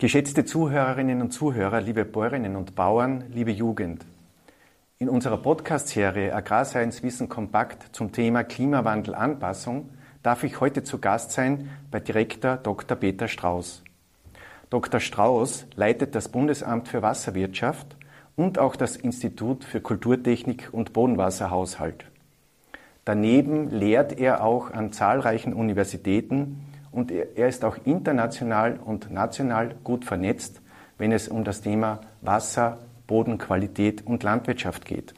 Geschätzte Zuhörerinnen und Zuhörer, liebe Bäuerinnen und Bauern, liebe Jugend. In unserer Podcast-Serie Agrarscience Wissen Kompakt zum Thema Klimawandel-Anpassung darf ich heute zu Gast sein bei Direktor Dr. Peter Strauß. Dr. Strauß leitet das Bundesamt für Wasserwirtschaft und auch das Institut für Kulturtechnik und Bodenwasserhaushalt. Daneben lehrt er auch an zahlreichen Universitäten und er ist auch international und national gut vernetzt, wenn es um das Thema Wasser, Bodenqualität und Landwirtschaft geht.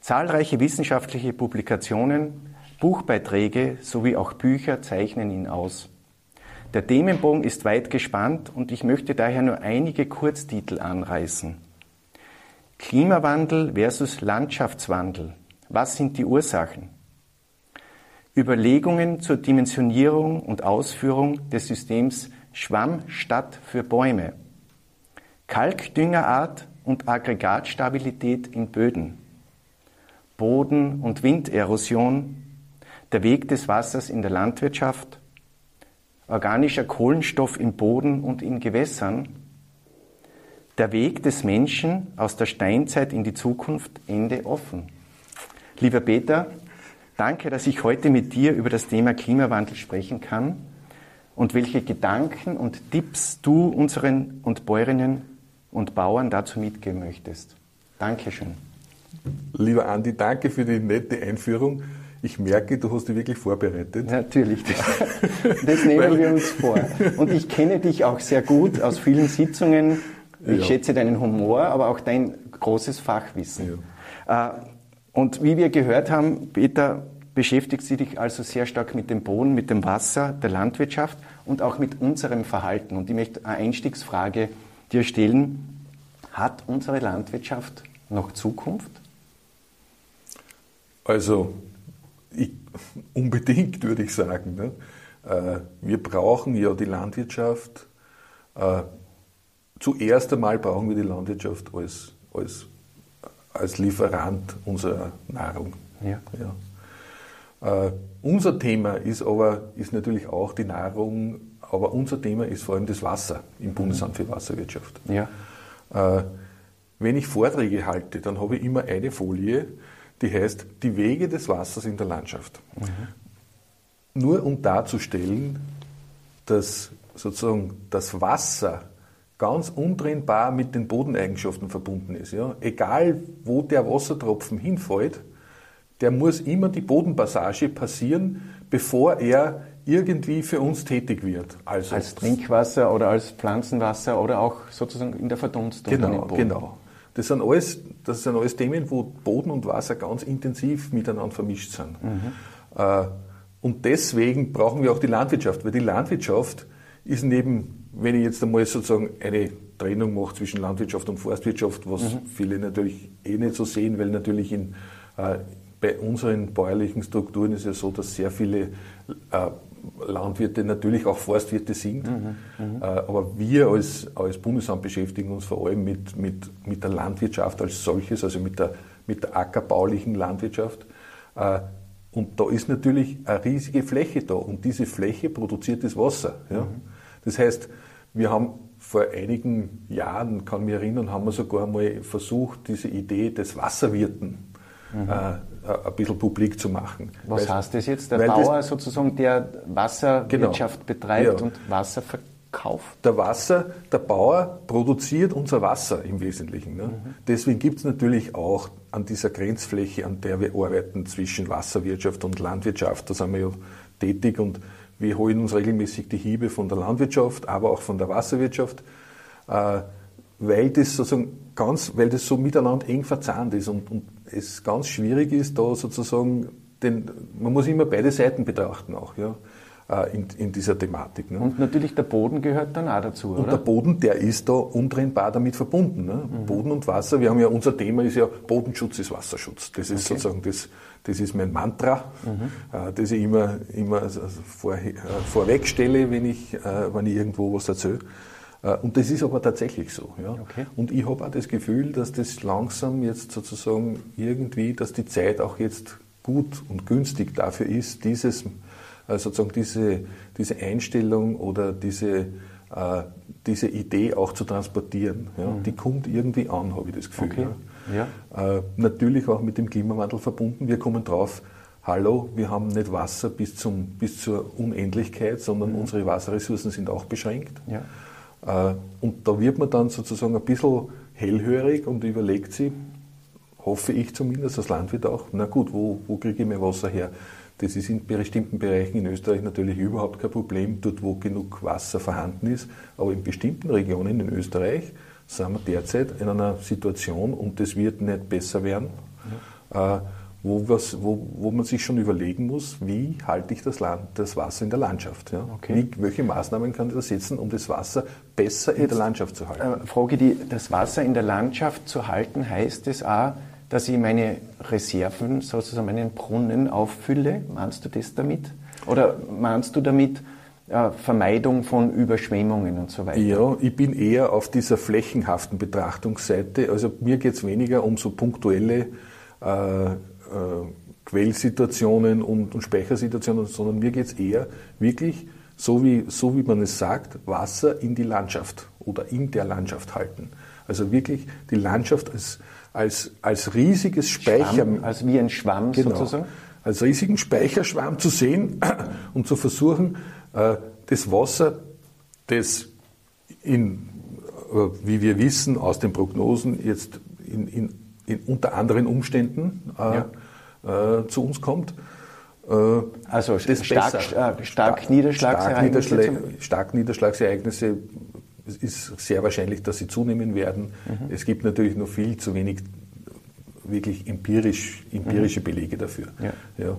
Zahlreiche wissenschaftliche Publikationen, Buchbeiträge sowie auch Bücher zeichnen ihn aus. Der Themenbogen ist weit gespannt und ich möchte daher nur einige Kurztitel anreißen. Klimawandel versus Landschaftswandel. Was sind die Ursachen? Überlegungen zur Dimensionierung und Ausführung des Systems Schwamm-Stadt für Bäume, Kalkdüngerart und Aggregatstabilität in Böden, Boden- und Winderosion, der Weg des Wassers in der Landwirtschaft, organischer Kohlenstoff im Boden und in Gewässern, der Weg des Menschen aus der Steinzeit in die Zukunft Ende offen. Lieber Peter, Danke, dass ich heute mit dir über das Thema Klimawandel sprechen kann und welche Gedanken und Tipps du unseren und Bäuerinnen und Bauern dazu mitgeben möchtest. Dankeschön. Lieber Andi, danke für die nette Einführung. Ich merke, du hast dich wirklich vorbereitet. Natürlich, das, das nehmen wir uns vor. Und ich kenne dich auch sehr gut aus vielen Sitzungen. Ich ja. schätze deinen Humor, aber auch dein großes Fachwissen. Ja. Äh, und wie wir gehört haben, Peter, beschäftigst du dich also sehr stark mit dem Boden, mit dem Wasser, der Landwirtschaft und auch mit unserem Verhalten. Und ich möchte eine Einstiegsfrage dir stellen. Hat unsere Landwirtschaft noch Zukunft? Also ich, unbedingt würde ich sagen. Ne? Äh, wir brauchen ja die Landwirtschaft. Zuerst einmal brauchen wir die Landwirtschaft als, als als Lieferant unserer Nahrung. Ja. ja. Äh, unser Thema ist aber ist natürlich auch die Nahrung, aber unser Thema ist vor allem das Wasser im Bundesamt für Wasserwirtschaft. Ja. Äh, wenn ich Vorträge halte, dann habe ich immer eine Folie, die heißt Die Wege des Wassers in der Landschaft. Mhm. Nur um darzustellen, dass sozusagen das Wasser ganz untrennbar mit den Bodeneigenschaften verbunden ist. Ja. Egal, wo der Wassertropfen hinfällt, der muss immer die Bodenpassage passieren, bevor er irgendwie für uns tätig wird. Also als Trinkwasser oder als Pflanzenwasser oder auch sozusagen in der Verdunstung. Genau, genau. Das sind, alles, das sind alles Themen, wo Boden und Wasser ganz intensiv miteinander vermischt sind. Mhm. Äh, und deswegen brauchen wir auch die Landwirtschaft, weil die Landwirtschaft ist neben wenn ich jetzt einmal sozusagen eine Trennung mache zwischen Landwirtschaft und Forstwirtschaft, was mhm. viele natürlich eh nicht so sehen, weil natürlich in, äh, bei unseren bäuerlichen Strukturen ist ja so, dass sehr viele äh, Landwirte natürlich auch Forstwirte sind. Mhm. Mhm. Äh, aber wir als, als Bundesamt beschäftigen uns vor allem mit, mit, mit der Landwirtschaft als solches, also mit der, mit der ackerbaulichen Landwirtschaft. Äh, und da ist natürlich eine riesige Fläche da und diese Fläche produziert das Wasser. Ja? Mhm. Das heißt, wir haben vor einigen Jahren, kann mich erinnern, haben wir sogar mal versucht, diese Idee des Wasserwirten mhm. äh, ein bisschen publik zu machen. Was weil, heißt das jetzt? Der Bauer sozusagen, der Wasserwirtschaft genau, betreibt ja. und Wasser verkauft? Der Wasser, der Bauer produziert unser Wasser im Wesentlichen. Ne? Mhm. Deswegen gibt es natürlich auch an dieser Grenzfläche, an der wir arbeiten, zwischen Wasserwirtschaft und Landwirtschaft, da sind wir ja tätig und wir holen uns regelmäßig die Hiebe von der Landwirtschaft, aber auch von der Wasserwirtschaft, äh, weil das sozusagen ganz, weil das so miteinander eng verzahnt ist und, und es ganz schwierig ist, da sozusagen den, man muss immer beide Seiten betrachten auch, ja, äh, in, in dieser Thematik. Ne? Und natürlich der Boden gehört dann auch dazu, oder? Und der Boden, der ist da untrennbar damit verbunden. Ne? Mhm. Boden und Wasser, wir haben ja, unser Thema ist ja, Bodenschutz ist Wasserschutz. Das ist okay. sozusagen das, das ist mein Mantra, mhm. Das ich immer, immer vor, äh, vorweg stelle, wenn ich, äh, wenn ich irgendwo was erzähle. Äh, und das ist aber tatsächlich so. Ja. Okay. Und ich habe auch das Gefühl, dass das langsam jetzt sozusagen irgendwie, dass die Zeit auch jetzt gut und günstig dafür ist, dieses, sozusagen diese, diese Einstellung oder diese, diese Idee auch zu transportieren. Ja. Mhm. Die kommt irgendwie an, habe ich das Gefühl. Okay. Ja. Äh, natürlich auch mit dem Klimawandel verbunden. Wir kommen drauf, hallo, wir haben nicht Wasser bis, zum, bis zur Unendlichkeit, sondern unsere Wasserressourcen sind auch beschränkt. Ja. Äh, Und da wird man dann sozusagen ein bisschen hellhörig und überlegt sich, hoffe ich zumindest als Landwirt auch, na gut, wo, wo kriege ich mein Wasser her? Das ist in bestimmten Bereichen in Österreich natürlich überhaupt kein Problem, dort wo genug Wasser vorhanden ist. Aber in bestimmten Regionen in Österreich sind wir derzeit in einer Situation, und das wird nicht besser werden, äh, wo, was, wo, wo man sich schon überlegen muss, wie halte ich das, Land, das Wasser in der Landschaft? Ja? Okay. Wie, welche Maßnahmen kann ich da setzen, um das Wasser besser in Jetzt, der Landschaft zu halten? Äh, Frage, die, das Wasser in der Landschaft zu halten, heißt es auch, dass ich meine Reserven, sozusagen meinen Brunnen auffülle? Meinst du das damit? Oder meinst du damit äh, Vermeidung von Überschwemmungen und so weiter? Ja, ich bin eher auf dieser flächenhaften Betrachtungsseite. Also mir geht es weniger um so punktuelle äh, äh, Quellsituationen und, und Speichersituationen, sondern mir geht es eher wirklich, so wie, so wie man es sagt, Wasser in die Landschaft oder in der Landschaft halten. Also wirklich die Landschaft als, als, als riesiges Speicher, Schwamm, also wie ein Schwamm Genau. sozusagen? Als riesigen Speicherschwamm zu sehen und zu versuchen, äh, das Wasser, das in, äh, wie wir wissen aus den Prognosen, jetzt in, in, in unter anderen Umständen äh, äh, zu uns kommt, Also stark, stark Niederschlagsereignisse Stark, Niederschlä stark Niederschlagsereignisse es ist sehr wahrscheinlich, dass sie zunehmen werden. Mhm. Es gibt natürlich noch viel zu wenig wirklich empirisch, empirische Belege dafür. Ja. Ja.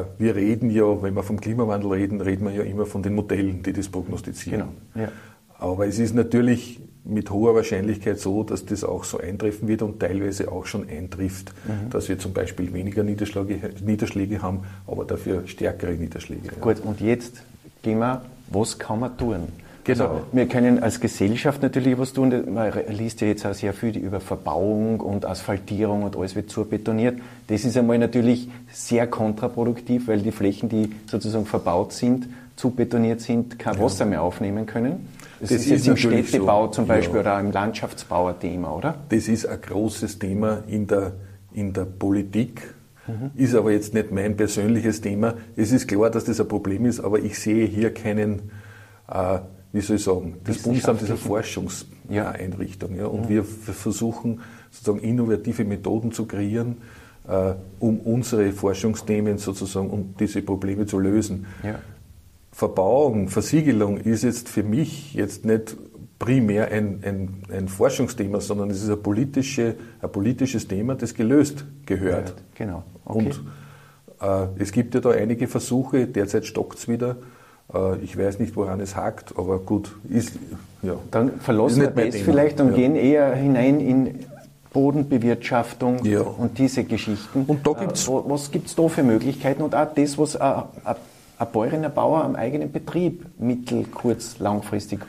Äh, Wir reden ja, wenn wir vom Klimawandel reden, reden wir ja immer von den Modellen, die das prognostizieren. Genau, ja. Aber es ist natürlich mit hoher Wahrscheinlichkeit so, dass das auch so eintreffen wird und teilweise auch schon eintrifft, Mhm. dass wir zum Beispiel weniger Niederschläge, Niederschläge haben, aber dafür stärkere Niederschläge. Gut, und jetzt gehen wir, was kann man tun? Genau. Also, wir können als Gesellschaft natürlich was tun. Man liest ja jetzt auch sehr viel über Verbauung und Asphaltierung und alles wird zurbetoniert. Das ist einmal natürlich sehr kontraproduktiv, weil die Flächen, die sozusagen verbaut sind, zubetoniert sind, kein Wasser mehr aufnehmen können. Das, Das ist jetzt ist im Städtebau so, zum Beispiel ja. oder im Landschaftsbau ein Thema, oder? Das ist ein großes Thema in der, in der Politik, ist aber jetzt nicht mein persönliches Thema. Es ist klar, dass das ein Problem ist, aber ich sehe hier keinen, äh, wie soll ich sagen, das Bundesamt ist eine Forschungseinrichtung. Ja, und wir f- versuchen sozusagen innovative Methoden zu kreieren, äh, um unsere Forschungsthemen sozusagen, um diese Probleme zu lösen. Ja. Verbauung, Versiegelung ist jetzt für mich jetzt nicht primär ein, ein, ein Forschungsthema, sondern es ist ein, politische, ein politisches Thema, das gelöst gehört. Genau. Okay. Und äh, es gibt ja da einige Versuche, derzeit stockt es wieder. Äh, ich weiß nicht, woran es hakt, aber gut, ist, ja. Dann verlassen Ist wir das Thema. vielleicht und Ja. gehen eher hinein in Bodenbewirtschaftung Ja. und diese Geschichten. Und da gibt's- Äh, wo- was gibt es da für Möglichkeiten und auch das, was ein, ein, ein Bäuerin, ein Bauer am eigenen Betrieb mittel-, kurz-, langfristig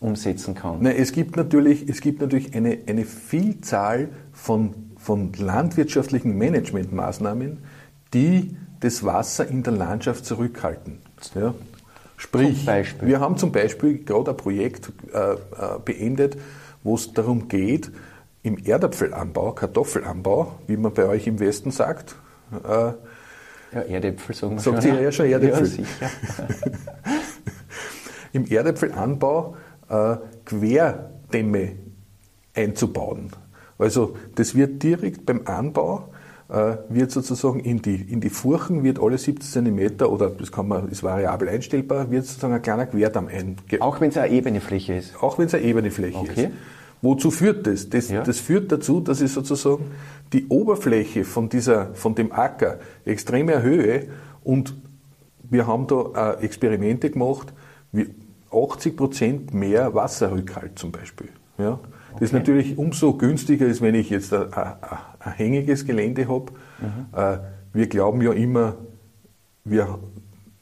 umsetzen kann? Nein, es gibt natürlich, es gibt natürlich eine, eine Vielzahl von, von landwirtschaftlichen Managementmaßnahmen, die das Wasser in der Landschaft zurückhalten. Ja? Sprich, wir haben zum Beispiel gerade ein Projekt äh, äh, beendet, wo es darum geht, im Erdapfelanbau, Kartoffelanbau, wie man bei euch im Westen sagt, äh, Ja, Erdäpfel sagen wir Sagt schon. ihr ja schon Erdäpfel. Ja, sicher. im Erdäpfelanbau äh, Querdämme einzubauen. Also das wird direkt beim Anbau wird sozusagen in die, in die Furchen wird alle 70 cm oder das kann man, ist variabel einstellbar, wird sozusagen ein kleiner Querdamm einge Auch wenn es eine ebene Fläche ist. auch wenn es eine ebene Fläche Okay. ist. Wozu führt das? Das, Ja. das führt dazu, dass ich sozusagen die Oberfläche von, dieser, von dem Acker extrem erhöhe und wir haben da äh, Experimente gemacht, wie 80 Prozent mehr Wasserrückhalt zum Beispiel. Ja? Das ist natürlich umso günstiger, ist, wenn ich jetzt ein, ein, ein hängiges Gelände habe. Äh, wir glauben ja immer, wir,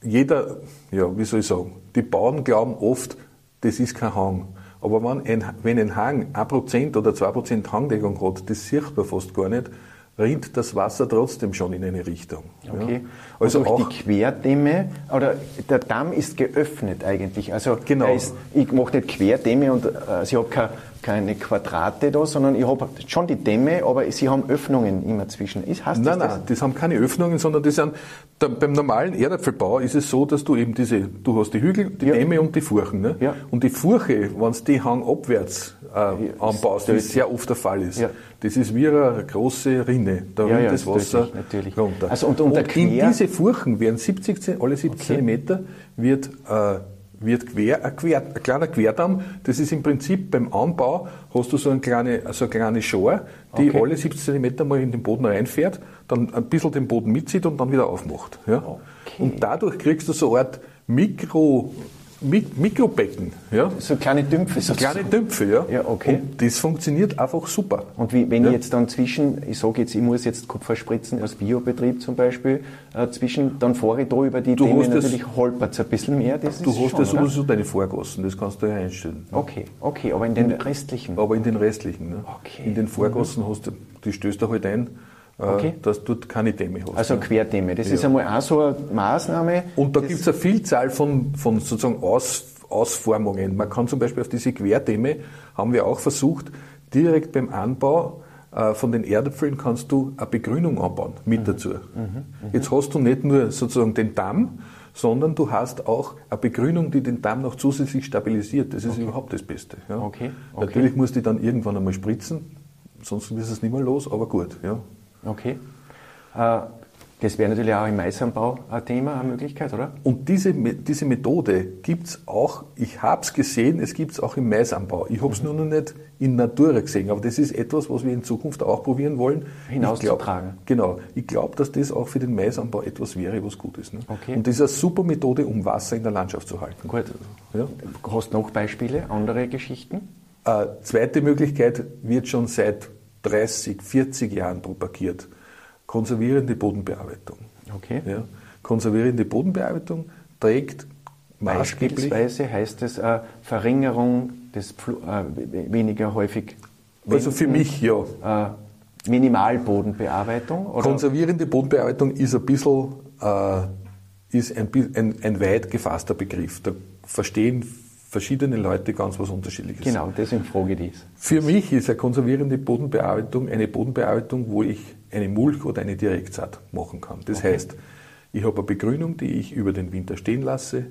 jeder, ja, wie soll ich sagen, die Bauern glauben oft, das ist kein Hang. Aber wenn ein, wenn ein Hang 1% oder 2% Hangdeckung hat, das sieht man fast gar nicht, rinnt das Wasser trotzdem schon in eine Richtung. Okay. Ja. Also durch auch die Querdämme, oder der Damm ist geöffnet eigentlich. Also genau. Ist, ich mache nicht Querdämme und äh, ich habe keine, keine Quadrate da, sondern ich habe schon die Dämme, aber sie haben Öffnungen immer zwischen. Ist, heißt nein, das nein, das? das haben keine Öffnungen, sondern das sind, da, beim normalen Erdapfelbau ist es so, dass du eben diese, du hast die Hügel, die ja. Dämme und die Furchen. Ne? Ja. Und die Furche, wenn du die hangabwärts äh, anbaust, wie es sehr oft der Fall ist, das ist wie eine große Rinne. Da ja, ja, das Wasser natürlich. runter. Also und, und, und in diese Furchen werden 70, alle 70 okay. wird, äh, wird quer, ein, quer, ein kleiner Querdamm. Das ist im Prinzip beim Anbau, hast du so eine kleine, so eine kleine Schor, die okay. alle 70 cm mal in den Boden reinfährt, dann ein bisschen den Boden mitzieht und dann wieder aufmacht. Ja? Okay. Und dadurch kriegst du so eine Art Mikro, Mik Mikrobecken. Ja? So kleine Dümpfe. So kleine Dümpfe, ja. ja okay. Und das funktioniert einfach super. Und wie, wenn ja. ich jetzt dann zwischen, ich sage jetzt, ich muss jetzt Kupfer spritzen aus Biobetrieb zum Beispiel, äh, zwischen, dann fahre ich da über die du Themen natürlich holpert es ein bisschen mehr. Das du hast ja sowieso deine Vorgassen, das kannst du ja einstellen. Okay, okay, aber in den restlichen? Aber in den restlichen. Ne? Okay. In den Vorgassen mhm. hast du, die stößt du halt ein, okay. dass du dort keine Dämme hast. Also Querdämme, das ja. ist einmal auch so eine Maßnahme. Und da gibt es eine Vielzahl von, von sozusagen Aus, Ausformungen. Man kann zum Beispiel auf diese Querdämme, haben wir auch versucht, direkt beim Anbau äh, von den Erdäpfeln kannst du eine Begrünung anbauen mit mhm. dazu. Mhm. Mhm. Jetzt hast du nicht nur sozusagen den Damm, sondern du hast auch eine Begrünung, die den Damm noch zusätzlich stabilisiert. Das ist okay. überhaupt das Beste. Ja. Okay. Okay. Natürlich musst du dann irgendwann einmal spritzen, sonst ist es nicht mehr los, aber gut. Ja. Okay. Äh, das wäre natürlich auch im Maisanbau ein Thema, eine Möglichkeit, oder? Und diese, diese Methode gibt es auch, ich habe es gesehen, es gibt es auch im Maisanbau. Ich habe es mhm. nur noch nicht in Natura gesehen, aber das ist etwas, was wir in Zukunft auch probieren wollen. Hinauszutragen. Genau. Ich glaube, dass das auch für den Maisanbau etwas wäre, was gut ist. Ne? Okay. Und das ist eine super Methode, um Wasser in der Landschaft zu halten. Gut. Ja? Hast du noch Beispiele, andere Geschichten? Äh, zweite Möglichkeit wird schon seit 30, 40 Jahren propagiert. Konservierende Bodenbearbeitung. Okay. Ja. Konservierende Bodenbearbeitung trägt maßgeblich. Beispielsweise heißt es äh, Verringerung des Pfl äh, weniger häufig. Also für mich ja. Äh, Minimalbodenbearbeitung? Oder? Konservierende Bodenbearbeitung ist ein bisschen äh, ist ein, ein, ein weit gefasster Begriff. Da verstehen verschiedene Leute ganz was Unterschiedliches. Genau, deswegen frage ich das. Für mich ist eine konservierende Bodenbearbeitung eine Bodenbearbeitung, wo ich eine Mulch oder eine Direktsaat machen kann. Das okay. heißt, ich habe eine Begrünung, die ich über den Winter stehen lasse.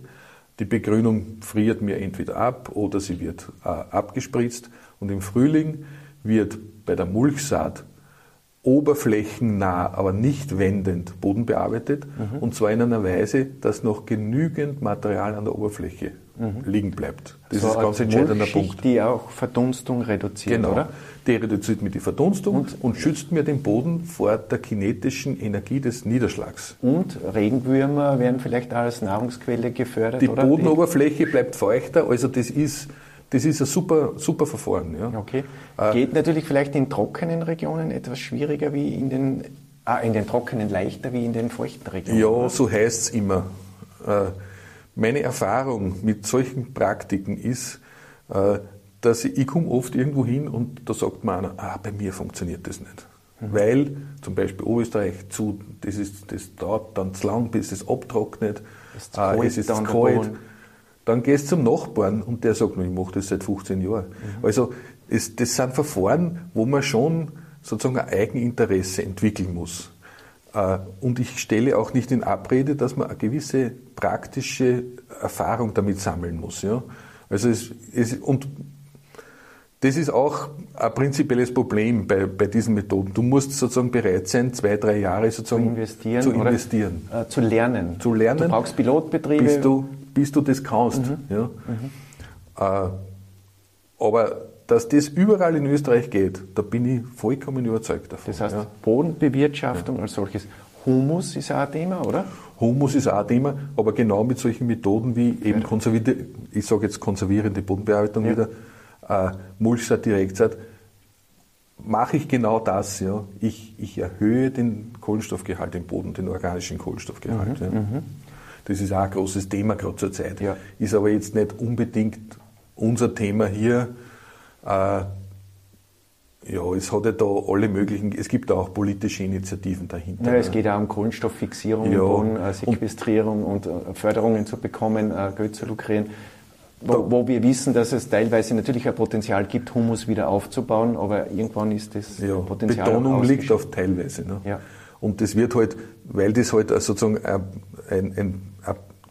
Die Begrünung friert mir entweder ab oder sie wird äh, abgespritzt. Und im Frühling wird bei der Mulchsaat oberflächennah, aber nicht wendend Boden bearbeitet. Mhm. Und zwar in einer Weise, dass noch genügend Material an der Oberfläche mhm. liegen bleibt. Das so ist ein ganz entscheidender Punkt. Die auch Verdunstung reduziert, genau. oder? Die reduziert mir die Verdunstung und, und, schützt mir den Boden vor der kinetischen Energie des Niederschlags. Und Regenwürmer werden vielleicht auch als Nahrungsquelle gefördert, Die oder? Bodenoberfläche bleibt feuchter, also das ist das ist ein super, super Verfahren. Ja. Okay. Äh, Geht äh, natürlich vielleicht in trockenen Regionen etwas schwieriger wie in den, ah, in den trockenen leichter wie in den feuchten Regionen. Ja, oder? so heißt es immer. Äh, meine Erfahrung mit solchen Praktiken ist, äh, dass ich, ich komme oft irgendwo hin und da sagt man einer, ah, bei mir funktioniert das nicht. Mhm. Weil zum Beispiel Oberösterreich zu, das, ist, das dauert dann zu lang, bis es abtrocknet, es ist, äh, es ist dann kalt. Dann gehst du zum Nachbarn und der sagt, ich mache das seit 15 Jahren. Mhm. Also es, das sind Verfahren, wo man schon sozusagen ein Eigeninteresse entwickeln muss. Äh, und ich stelle auch nicht in Abrede, dass man eine gewisse praktische Erfahrung damit sammeln muss. Ja? Also es, es, und das ist auch ein prinzipielles Problem bei, bei diesen Methoden. Du musst sozusagen bereit sein, zwei, drei Jahre sozusagen zu investieren, zu, investieren. Oder, äh, zu lernen. Zu lernen. Du brauchst Pilotbetriebe. Bis du, bis du das kannst. Mhm. Ja? Mhm. Äh, aber dass das überall in Österreich geht, da bin ich vollkommen überzeugt davon. Das heißt, ja. Bodenbewirtschaftung ja. als solches. Humus ist auch ein Thema, oder? Humus ist auch ein Thema, aber genau mit solchen Methoden wie eben konservierende, ich sage jetzt konservierende Bodenbearbeitung ja. wieder, äh, Mulchsaat, Direktsaat, mache ich genau das. Ja. Ich, ich erhöhe den Kohlenstoffgehalt im Boden, den organischen Kohlenstoffgehalt. Mhm, ja. Mhm. Das ist auch ein großes Thema gerade zur Zeit. Ja. Ist aber jetzt nicht unbedingt unser Thema hier, ja, es hat ja da alle möglichen, es gibt auch politische Initiativen dahinter. Ja, es geht auch um Kohlenstofffixierung, Ja. Äh, Sequestrierung und, äh, Förderungen zu bekommen, äh, Geld zu lukrieren. Wo, wo wir wissen, dass es teilweise natürlich ein Potenzial gibt, Humus wieder aufzubauen, aber irgendwann ist das Ja, Potenzial Betonung liegt auf teilweise. Ne? Ja. Und das wird halt, weil das halt sozusagen ein, ein, ein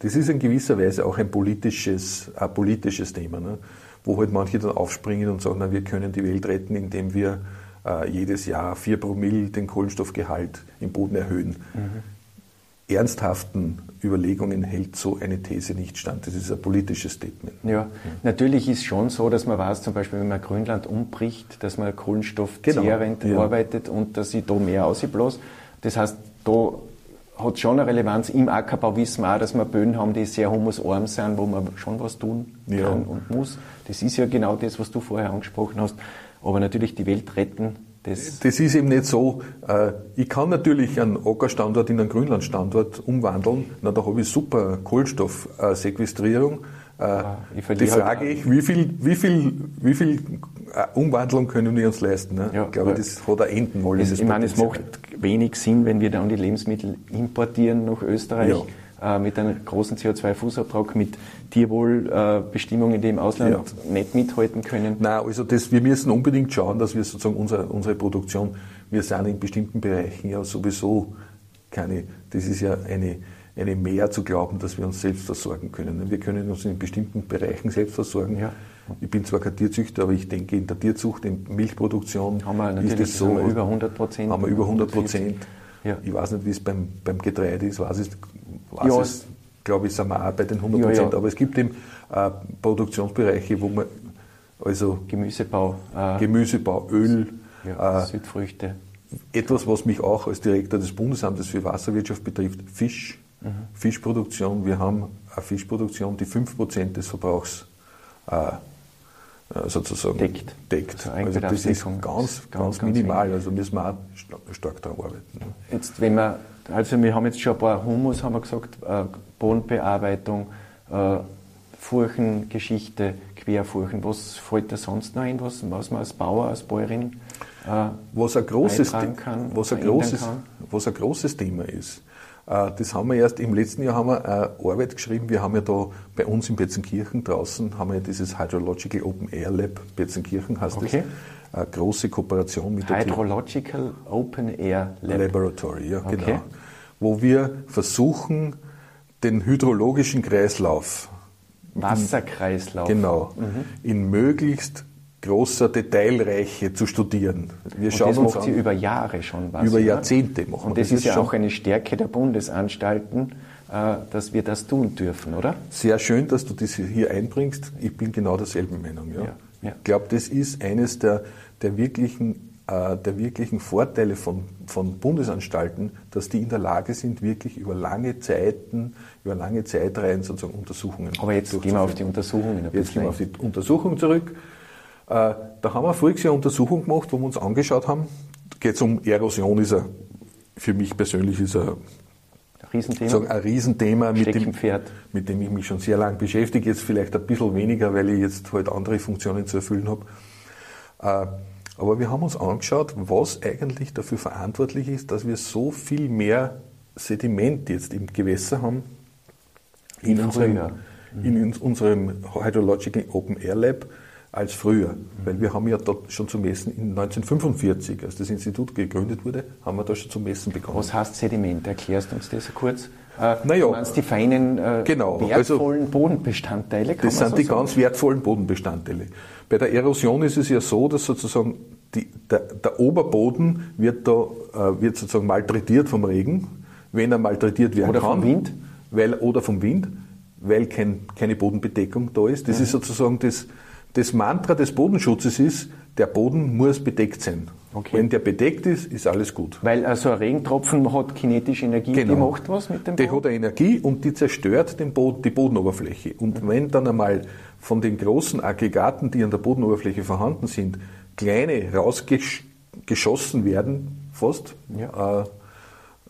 das ist in gewisser Weise auch ein politisches, ein politisches Thema, ne? Wo halt manche dann aufspringen und sagen, na, wir können die Welt retten, indem wir äh, jedes Jahr 4 Promille den Kohlenstoffgehalt im Boden erhöhen. Ernsthaften Überlegungen hält so eine These nicht stand. Das ist ein politisches Statement. Ja, natürlich ist schon so, dass man weiß, zum Beispiel, wenn man Grünland umbricht, dass man kohlenstoffzehrend Genau, ja. arbeitet und dass ich da mehr ausbläst. Das heißt, da hat schon eine Relevanz. Im Ackerbau wissen wir auch, dass wir Böden haben, die sehr humusarm sind, wo man schon was tun kann Ja. und muss. Das ist ja genau das, was du vorher angesprochen hast. Aber natürlich die Welt retten, das Das ist eben nicht so. äh, Ich kann natürlich einen Ackerstandort in einen Grünlandstandort umwandeln. Na, da habe ich super Kohlenstoffsequestrierung. Ich Die verliere halt Frage ich, wie viel, wie viel, wie viel äh, Umwandlung können wir uns leisten? ne? Ja, ich glaube, das hat ein Enden wollen. Es, ich meine, es macht wenig Sinn, wenn wir dann die Lebensmittel importieren nach Österreich äh, mit einem großen CO2-Fußabdruck, mit Tierwohlbestimmungen, die im Ausland nicht mithalten können. Nein, also das, wir müssen unbedingt schauen, dass wir sozusagen unsere, unsere Produktion, wir sind in bestimmten Bereichen ja sowieso keine, das ist ja eine, eine Mehr zu glauben, dass wir uns selbst versorgen können. Wir können uns in bestimmten Bereichen selbst versorgen. Ja. Ich bin zwar kein Tierzüchter, aber ich denke, in der Tierzucht, in Milchproduktion Haben wir natürlich ist es so. haben wir über 100 Prozent. Haben wir über 100 Prozent. Ja. Ich weiß nicht, wie es beim, beim Getreide ist, weiß es, weiß Ja. es glaube ich, sind wir auch bei den 100 Ja, Prozent. ja. Aber es gibt eben äh, Produktionsbereiche, wo man also Gemüsebau, äh, Gemüsebau, Öl, äh, Südfrüchte. etwas, was mich auch als Direktor des Bundesamtes für Wasserwirtschaft betrifft, Fisch, Mhm. Fischproduktion. Wir haben eine Fischproduktion, die 5% des Verbrauchs äh, äh, sozusagen Deckt. deckt. Also Also das ist ganz, ganz, ganz, minimal. Also müssen wir auch sta- stark daran arbeiten. Jetzt, wenn wir, also wir haben jetzt schon ein paar Humus, haben wir gesagt, äh, Bodenbearbeitung, äh, Furchengeschichte, Querfurchen. Was fällt da sonst noch ein, was, was man als Bauer, als Bäuerin äh, Was ein großes, kann, was ein großes, kann? was ein großes Thema ist. Äh, Das haben wir erst im letzten Jahr haben wir eine Arbeit geschrieben. Wir haben ja da bei uns in Betzenkirchen draußen haben wir dieses Hydrological Open Air Lab Betzenkirchen heißt Okay. das. Eine große Kooperation mit der Hydrological Open Air Lab. Laboratory, ja, Okay. genau. Wo wir versuchen, den hydrologischen Kreislauf Wasserkreislauf. genau Mhm. in möglichst großer Detailreiche zu studieren. Wir Und schauen das uns macht an, sie über Jahre schon was. über? Jahrzehnte machen Und wir. das, ist ja auch eine Stärke der Bundesanstalten, äh, dass wir das tun dürfen, oder? sehr schön, dass du das hier einbringst. Ich bin genau derselben Meinung. Ja. Ja, ja. Ich glaube, das ist eines der, der wirklichen äh, der wirklichen Vorteile von, von Bundesanstalten, dass die in der Lage sind, wirklich über lange Zeiten, über lange Zeitreihen sozusagen Untersuchungen Aber jetzt gehen wir auf die. Untersuchungen ein Jetzt gehen wir auf die Untersuchung zurück. Äh, da haben wir voriges Jahr eine Untersuchung gemacht, wo wir uns angeschaut haben. Geht es um Erosion, ist ein, für mich persönlich ist ein, Riesenthema. ein Riesenthema, mit dem, mit dem ich mich schon sehr lange beschäftige. Jetzt vielleicht ein bisschen weniger, weil ich jetzt halt andere Funktionen zu erfüllen habe. Äh, aber wir haben uns angeschaut, was eigentlich dafür verantwortlich ist, dass wir so viel mehr Sediment jetzt im Gewässer haben in, Wie unserem, in uns- unserem Hydrological Open Air Lab als früher. Weil wir haben ja dort schon zu messen in 1945, als das Institut gegründet wurde, haben wir da schon zu messen begonnen. Was heißt Sediment? Erklärst du uns das kurz? Äh, Na ja. du die feinen, äh, Genau, also- wertvollen Bodenbestandteile? Kann Das sind so die sagen? ganz wertvollen Bodenbestandteile. Bei der Erosion ist es ja so, dass sozusagen die, der, der Oberboden wird, da, äh, wird sozusagen malträtiert vom Regen, wenn er malträtiert werden Oder kann. vom Wind. Weil, oder vom Wind, weil kein, keine Bodenbedeckung da ist. Mhm. Das ist sozusagen das, das Mantra des Bodenschutzes ist, der Boden muss bedeckt sein. Okay. Wenn der bedeckt ist, ist alles gut. Weil also ein Regentropfen hat kinetische Energie, die macht was mit dem Die Boden? hat eine Energie und die zerstört den Boden, die Bodenoberfläche. Und wenn dann einmal von den großen Aggregaten, die an der Bodenoberfläche vorhanden sind, kleine rausgeschossen werden, fast, äh,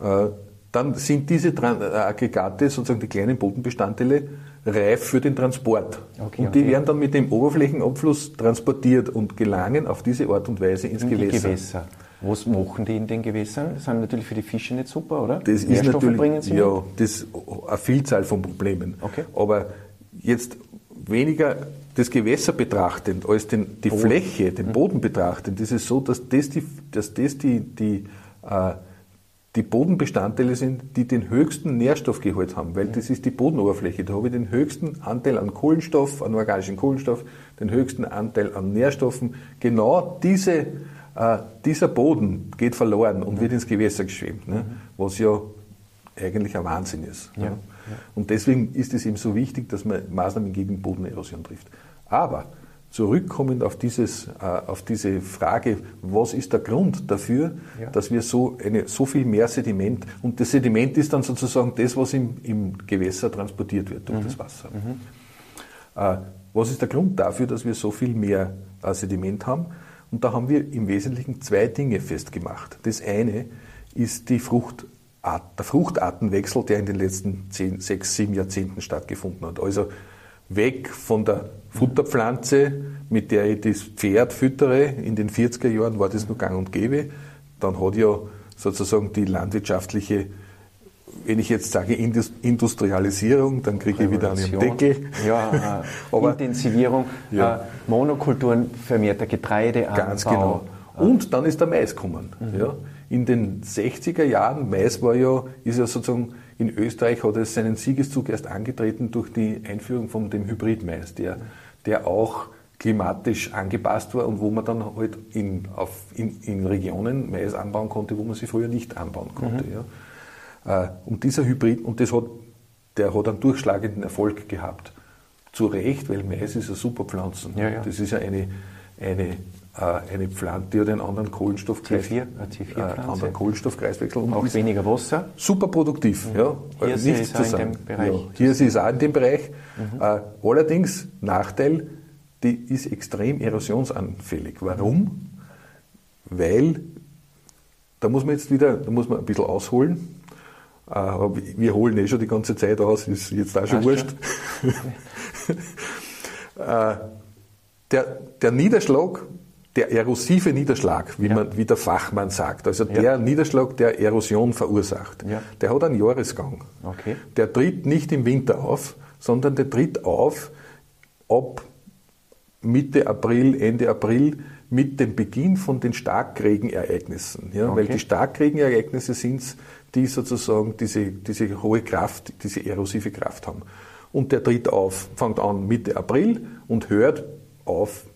äh, dann sind diese äh, Aggregate, sozusagen die kleinen Bodenbestandteile, reif für den Transport. Okay, und die okay. werden dann mit dem Oberflächenabfluss transportiert und gelangen auf diese Art und Weise ins in Gewässer. Gewässer. Was machen die in den Gewässern? Das sind natürlich für die Fische nicht super, oder? Das ist natürlich bringen sie ja, das ist eine Vielzahl von Problemen. Okay. Aber jetzt weniger das Gewässer betrachtend als den, die Boden. Fläche, Mhm. den Boden betrachtend, ist es so, dass das die, dass das die, die, äh, die Bodenbestandteile sind, die den höchsten Nährstoffgehalt haben, weil das ist die Bodenoberfläche. Da habe ich den höchsten Anteil an Kohlenstoff, an organischen Kohlenstoff, den höchsten Anteil an Nährstoffen. Genau diese, äh, dieser Boden geht verloren und wird ins Gewässer geschwemmt, ne? was ja eigentlich ein Wahnsinn ist. Ja, Ja. Und deswegen ist es eben so wichtig, dass man Maßnahmen gegen Bodenerosion trifft. Aber zurückkommend auf, dieses, äh, auf diese Frage, was ist der Grund dafür, Ja. dass wir so, eine, so viel mehr Sediment, und das Sediment ist dann sozusagen das, was im, im Gewässer transportiert wird durch das Wasser. Äh, was ist der Grund dafür, dass wir so viel mehr äh, Sediment haben? Und da haben wir im Wesentlichen zwei Dinge festgemacht. Das eine ist die Fruchtart, der Fruchtartenwechsel, der in den letzten zehn, sechs, sieben Jahrzehnten stattgefunden hat. Also weg von der Futterpflanze, mit der ich das Pferd füttere. In den 40er Jahren war das nur gang und gäbe. Dann hat ja sozusagen die landwirtschaftliche wenn ich jetzt sage Indus- Industrialisierung, dann kriege ich wieder einen. Deckel. Ja, äh, Aber- Intensivierung, Ja. äh, Monokulturen, vermehrter Getreideanbau. Ganz genau. Und dann ist der Mais gekommen. Ja. In den 60er Jahren, Mais war ja, ist ja sozusagen, in Österreich hat es seinen Siegeszug erst angetreten durch die Einführung von dem Hybrid-Mais, der, der auch klimatisch angepasst war und wo man dann halt in, auf, in, in Regionen Mais anbauen konnte, wo man sie früher nicht anbauen konnte. Ja. Äh, Und dieser Hybrid, und das hat, der hat einen durchschlagenden Erfolg gehabt. Zu Recht, weil Mais ist eine super Pflanze. Ja, ja. Das ist ja eine, eine, eine Pflanze, die hat einen anderen Kohlenstoffkreis, C4, eine C4-Pflanze. äh, anderen Kohlenstoffkreiswechsel und Auch weniger Wasser. super produktiv. Ja, Hier Äh, sie nichts ist zu auch in sagen. dem Bereich. Ja, hier ist es auch in dem Bereich. Äh, allerdings, Nachteil, die ist extrem erosionsanfällig. Warum? Weil, da muss man jetzt wieder, da muss man ein bisschen ausholen. Äh, aber wir holen eh schon die ganze Zeit aus, ist jetzt auch schon Passt wurscht. Äh, der, der Niederschlag, der erosive Niederschlag, wie, Ja. man, wie der Fachmann sagt, also Ja. der Niederschlag, der Erosion verursacht, Ja. der hat einen Jahresgang. Okay. Der tritt nicht im Winter auf, sondern der tritt auf ab Mitte April, Ende April mit dem Beginn von den Starkregenereignissen. Ja? Weil Okay. die Starkregenereignisse sind es, die sozusagen diese, diese hohe Kraft, diese erosive Kraft haben. Und der tritt auf, fängt an Mitte April und hört auf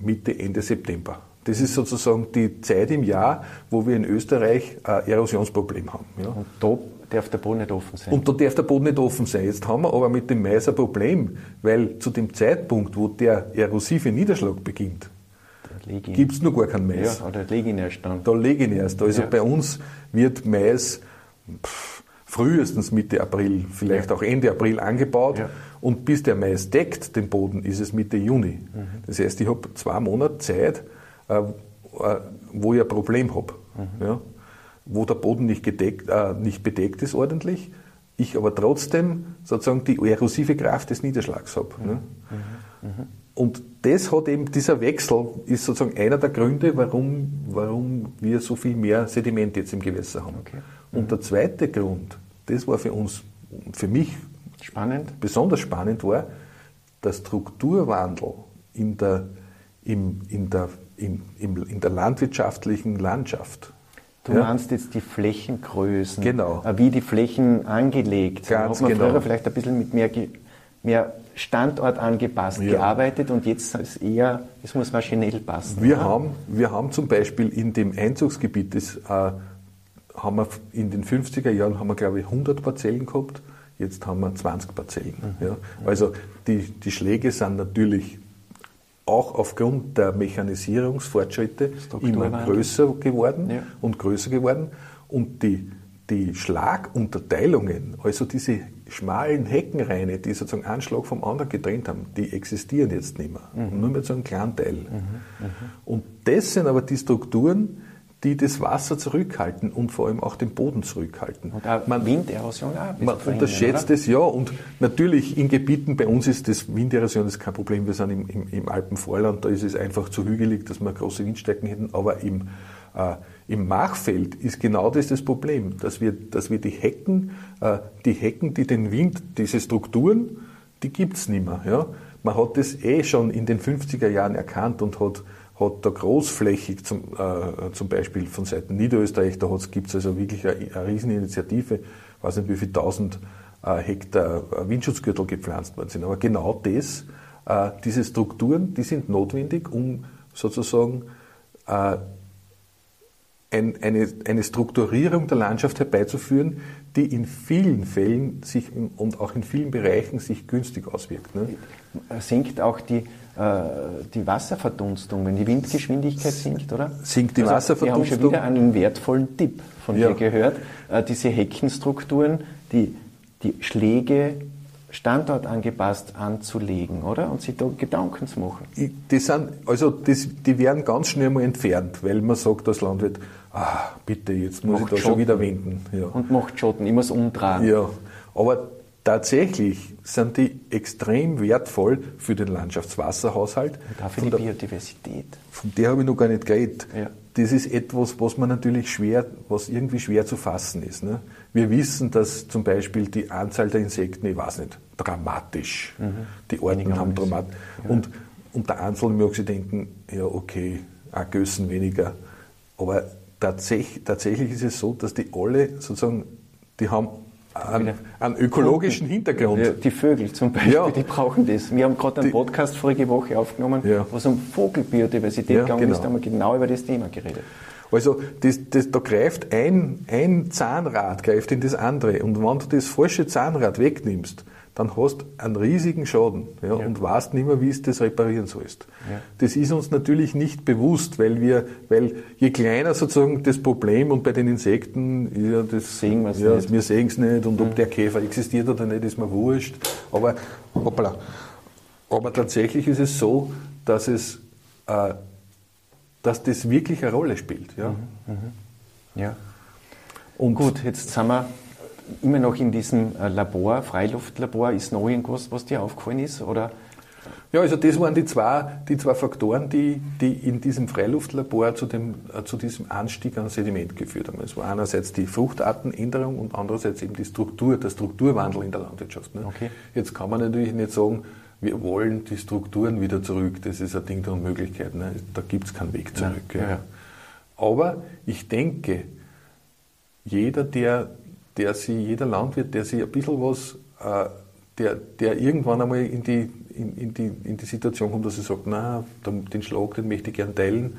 Mitte, Ende September. Das ist sozusagen die Zeit im Jahr, wo wir in Österreich ein Erosionsproblem haben. Ja? Und da darf der Boden nicht offen sein. Und da darf der Boden nicht offen sein. Jetzt haben wir aber mit dem Mais ein Problem, weil zu dem Zeitpunkt, wo der erosive Niederschlag beginnt, Da ich- gibt es noch gar keinen Mais. Ja, oder lege ihn erst dann. Da lege ich ihn erst. Also Ja. bei uns wird Mais pff, frühestens Mitte April, vielleicht Ja. auch Ende April angebaut. Ja. Und bis der Mais deckt den Boden, ist es Mitte Juni. Mhm. Das heißt, ich habe zwei Monate Zeit, äh, äh, wo ich ein Problem habe. Mhm. Ja? Wo der Boden nicht, gedeckt, äh, nicht bedeckt ist ordentlich, ich aber trotzdem sozusagen die erosive Kraft des Niederschlags habe. Mhm. Ne? Und das hat eben, dieser Wechsel ist sozusagen einer der Gründe, warum, warum wir so viel mehr Sediment jetzt im Gewässer haben. Okay. Und der zweite Grund, das war für uns, für mich Spannend. besonders spannend war, der Strukturwandel in der, im, in der, in, im, in der landwirtschaftlichen Landschaft. Du Ja. meinst jetzt die Flächengrößen, Genau. äh, wie die Flächen angelegt sind. Ganz Hat man genau. früher vielleicht ein bisschen mit mehr, mehr Standort angepasst Ja. gearbeitet und jetzt ist eher, es muss maschinell passen. Wir oder? haben, wir haben zum Beispiel in dem Einzugsgebiet, das äh, haben wir in den 50er Jahren haben wir, glaube ich, 100 Parzellen gehabt, jetzt haben wir 20 Parzellen. Mhm. Ja. Also die, die Schläge sind natürlich auch aufgrund der Mechanisierungsfortschritte immer größer geworden Ja. und größer geworden. Und die, die Schlagunterteilungen, also diese schmalen Heckenreine, die sozusagen einen Schlag vom anderen getrennt haben, die existieren jetzt nicht mehr. Nur mehr so einen kleinen Teil. Und das sind aber die Strukturen, die das Wasser zurückhalten und vor allem auch den Boden zurückhalten. Und auch man, Winderosion auch. Man unterschätzt es ja und natürlich in Gebieten, bei uns ist das Winderosion ist kein Problem, wir sind im, im, im Alpenvorland, da ist es einfach zu hügelig, dass wir große Windstärken hätten, aber im, äh, im Machfeld ist genau das das Problem, dass wir, dass wir die Hecken, äh, die Hecken, die den Wind, diese Strukturen, die gibt's nicht mehr. Ja? Man hat das eh schon in den 50er Jahren erkannt und hat hat da großflächig zum, äh, zum Beispiel von Seiten Niederösterreich, da gibt es also wirklich eine, eine Rieseninitiative, weiß nicht wie viele tausend äh, Hektar Windschutzgürtel gepflanzt worden sind. Aber genau das, äh, diese Strukturen, die sind notwendig, um sozusagen äh, ein, eine, eine Strukturierung der Landschaft herbeizuführen, die in vielen Fällen sich und auch in vielen Bereichen sich günstig auswirkt. Ne? Sinkt auch die äh, die Wasserverdunstung, wenn die Windgeschwindigkeit sinkt, oder? Sinkt die also, Wasserverdunstung? Wir haben schon wieder einen wertvollen Tipp von ja. dir gehört. Äh, diese Heckenstrukturen, die, die Schläge standortangepasst anzulegen, oder? Und sich da Gedanken zu machen. Die, sind, also das, die werden ganz schnell mal entfernt, weil man sagt als Landwirt, ah, bitte, jetzt muss macht ich da Schotten. schon wieder wenden. Ja. Und macht Schotten, ich muss umdrehen. Ja, aber Tatsächlich sind die extrem wertvoll für den Landschaftswasserhaushalt. Und auch für die Biodiversität. Von der habe ich noch gar nicht geredet. Ja. Das ist etwas, was man natürlich schwer, was irgendwie schwer zu fassen ist. Ne? Wir wissen, dass zum Beispiel die Anzahl der Insekten, ich weiß nicht, dramatisch. Mhm. Die Arten haben dramatisch. Ja. Und unter Einzelnen mag sie denken, ja okay, auch Gössen weniger. Aber tatsächlich, tatsächlich ist es so, dass die alle sozusagen, die haben einen, einen ökologischen Hintergrund. Ja, die Vögel zum Beispiel, ja. die brauchen das. Wir haben gerade einen Podcast vorige Woche aufgenommen, ja. wo es um Vogelbiodiversität ja, gegangen genau. ist, da haben wir genau über das Thema geredet. Also das, das, da greift ein, ein Zahnrad greift in das andere und wenn du das falsche Zahnrad wegnimmst, dann hast du einen riesigen Schaden ja, ja. und weißt nicht mehr, wie es das reparieren sollst. Ja. Das ist uns natürlich nicht bewusst, weil wir, weil je kleiner sozusagen das Problem und bei den Insekten, ja, das sehen wir ja, nicht. wir sehen es nicht und ob der Käfer existiert oder nicht, ist mir wurscht. Aber, hoppla. aber tatsächlich ist es so, dass es, äh, dass das wirklich eine Rolle spielt. Ja. Mhm. Mhm. ja. Und Gut, jetzt sind wir immer noch in diesem äh, Labor, Freiluftlabor, ist noch irgendwas, was dir aufgefallen ist? Oder? Ja, also das waren die zwei, die zwei Faktoren, die, die in diesem Freiluftlabor zu, dem, äh, zu diesem Anstieg an Sediment geführt haben. Es war einerseits die Fruchtartenänderung und andererseits eben die Struktur, der Strukturwandel in der Landwirtschaft. Ne? Okay. Jetzt kann man natürlich nicht sagen, wir wollen die Strukturen wieder zurück. Das ist ein Ding der Unmöglichkeit. Ne? Da gibt es keinen Weg zurück. Ja, ja. Ja. Aber ich denke, jeder, der der sie, jeder Landwirt, der sich ein bisschen was, äh, der, der irgendwann einmal in die, in, in, die, in die Situation kommt, dass er sagt, na, den Schlag, den möchte ich gern teilen,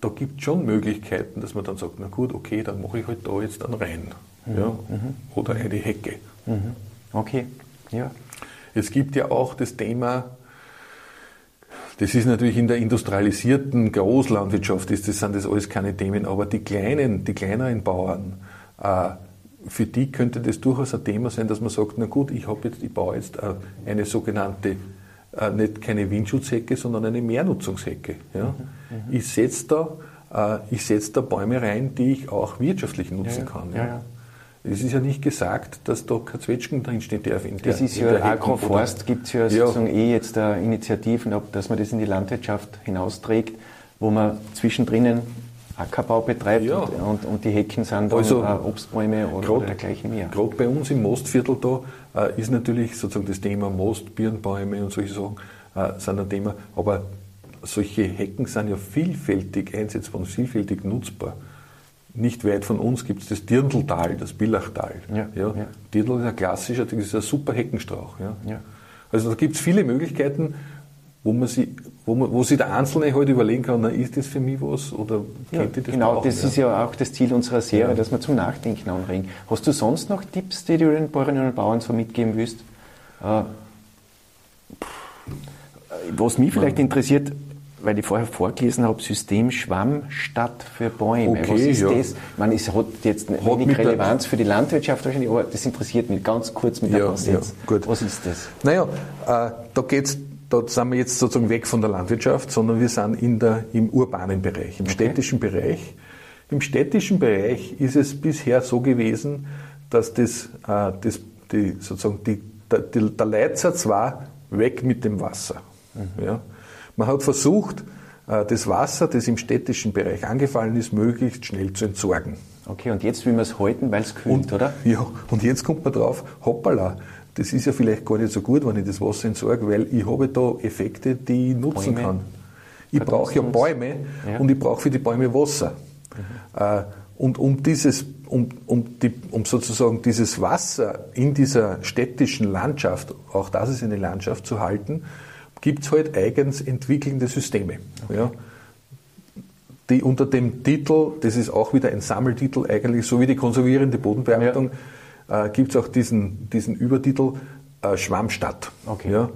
da gibt es schon Möglichkeiten, dass man dann sagt, na gut, okay, dann mache ich halt da jetzt dann rein. Mhm. Ja? Mhm. Oder eine Hecke. Mhm. Okay, ja. Es gibt ja auch das Thema, das ist natürlich in der industrialisierten Großlandwirtschaft, ist das sind das alles keine Themen, aber die kleinen, die kleineren Bauern, äh, für die könnte das durchaus ein Thema sein, dass man sagt, na gut, ich jetzt, ich baue jetzt äh, eine sogenannte, äh, nicht keine Windschutzhecke, sondern eine Mehrnutzungshecke. Ja? Mhm, ich setze da, äh, setz da Bäume rein, die ich auch wirtschaftlich nutzen ja, kann. Ja. Es ist ja nicht gesagt, dass da kein Zwetschgen drinstehen darf. In der, das ist ja Agroforst, gibt es ja sozusagen eh jetzt Initiativen, dass man das in die Landwirtschaft hinausträgt, wo man zwischendrin Ackerbau betreibt ja. und, und, die Hecken sind dann also, äh, Obstbäume oder, grad, oder dergleichen mehr. Gerade bei uns im Mostviertel da äh, ist natürlich sozusagen das Thema Most, Birnbäume und solche Sachen äh, sind ein Thema, aber solche Hecken sind ja vielfältig einsetzbar und vielfältig nutzbar. Nicht weit von uns gibt es das Dirndltal, das Billachtal. Ja, ja. ja. Dirndl ist ein klassischer, das ist ein super Heckenstrauch. Ja. ja. Also da gibt es viele Möglichkeiten, wo man sie, wo, man, wo sich der Einzelne halt überlegen kann, na, ist das für mich was oder ja, könnte das Genau, brauchen, das ja. ist ja auch das Ziel unserer Serie, ja. dass wir zum Nachdenken anregen. Hast du sonst noch Tipps, die du den Bäuerinnen und Bauern so mitgeben willst? Äh, was mich vielleicht interessiert, weil ich vorher vorgelesen habe, System Schwamm statt für Bäume. Okay, was ist ja. das? Ich meine, es hat jetzt hat wenig Relevanz für die Landwirtschaft wahrscheinlich, aber das interessiert mich ganz kurz mit ja, Sätzen. Ja, was ist das? Naja, äh, da geht es da sind wir jetzt sozusagen weg von der Landwirtschaft, sondern wir sind in der, im urbanen Bereich, im okay. städtischen Bereich. Im städtischen Bereich ist es bisher so gewesen, dass das, äh, das die, sozusagen die, der, der Leitsatz war, weg mit dem Wasser. Mhm. Ja. Man hat versucht, äh, das Wasser, das im städtischen Bereich angefallen ist, möglichst schnell zu entsorgen. Okay, und jetzt will man es halten, weil es kühlt, und, oder? Ja, und jetzt kommt man drauf, hoppala, das ist ja vielleicht gar nicht so gut, wenn ich das Wasser entsorge, weil ich habe da Effekte, die ich nutzen Bäume. kann. Ich brauche ja Bäume ja. und ich brauche für die Bäume Wasser. Mhm. Äh, und um dieses, um, um, die, um sozusagen dieses Wasser in dieser städtischen Landschaft, auch das ist eine Landschaft zu halten, gibt es halt eigens entwickelnde Systeme. Okay. Ja, die unter dem Titel, das ist auch wieder ein Sammeltitel eigentlich, so wie die konservierende Bodenbearbeitung, ja. Äh, gibt es auch diesen, diesen Übertitel äh, Schwammstadt. Okay. Ja,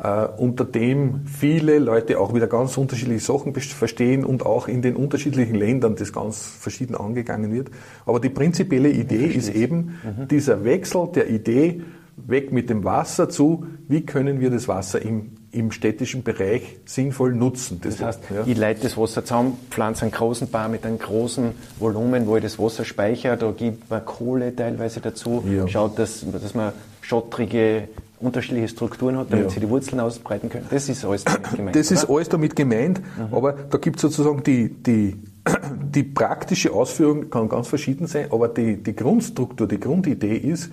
äh, unter dem viele Leute auch wieder ganz unterschiedliche Sachen verstehen und auch in den unterschiedlichen Ländern das ganz verschieden angegangen wird. Aber die prinzipielle Idee ist eben mhm. dieser Wechsel der Idee weg mit dem Wasser zu, wie können wir das Wasser im, im städtischen Bereich sinnvoll nutzen. Das, das heißt, ja. ich leite das Wasser zusammen, pflanze einen großen Baum mit einem großen Volumen, wo ich das Wasser speichere, da gibt man Kohle teilweise dazu, ja. schaut, dass, dass man schottrige unterschiedliche Strukturen hat, damit ja. sie die Wurzeln ausbreiten können. Das ist alles damit gemeint. Das oder? ist alles damit gemeint, mhm. aber da gibt es sozusagen die, die, die praktische Ausführung kann ganz verschieden sein, aber die, die Grundstruktur, die Grundidee ist,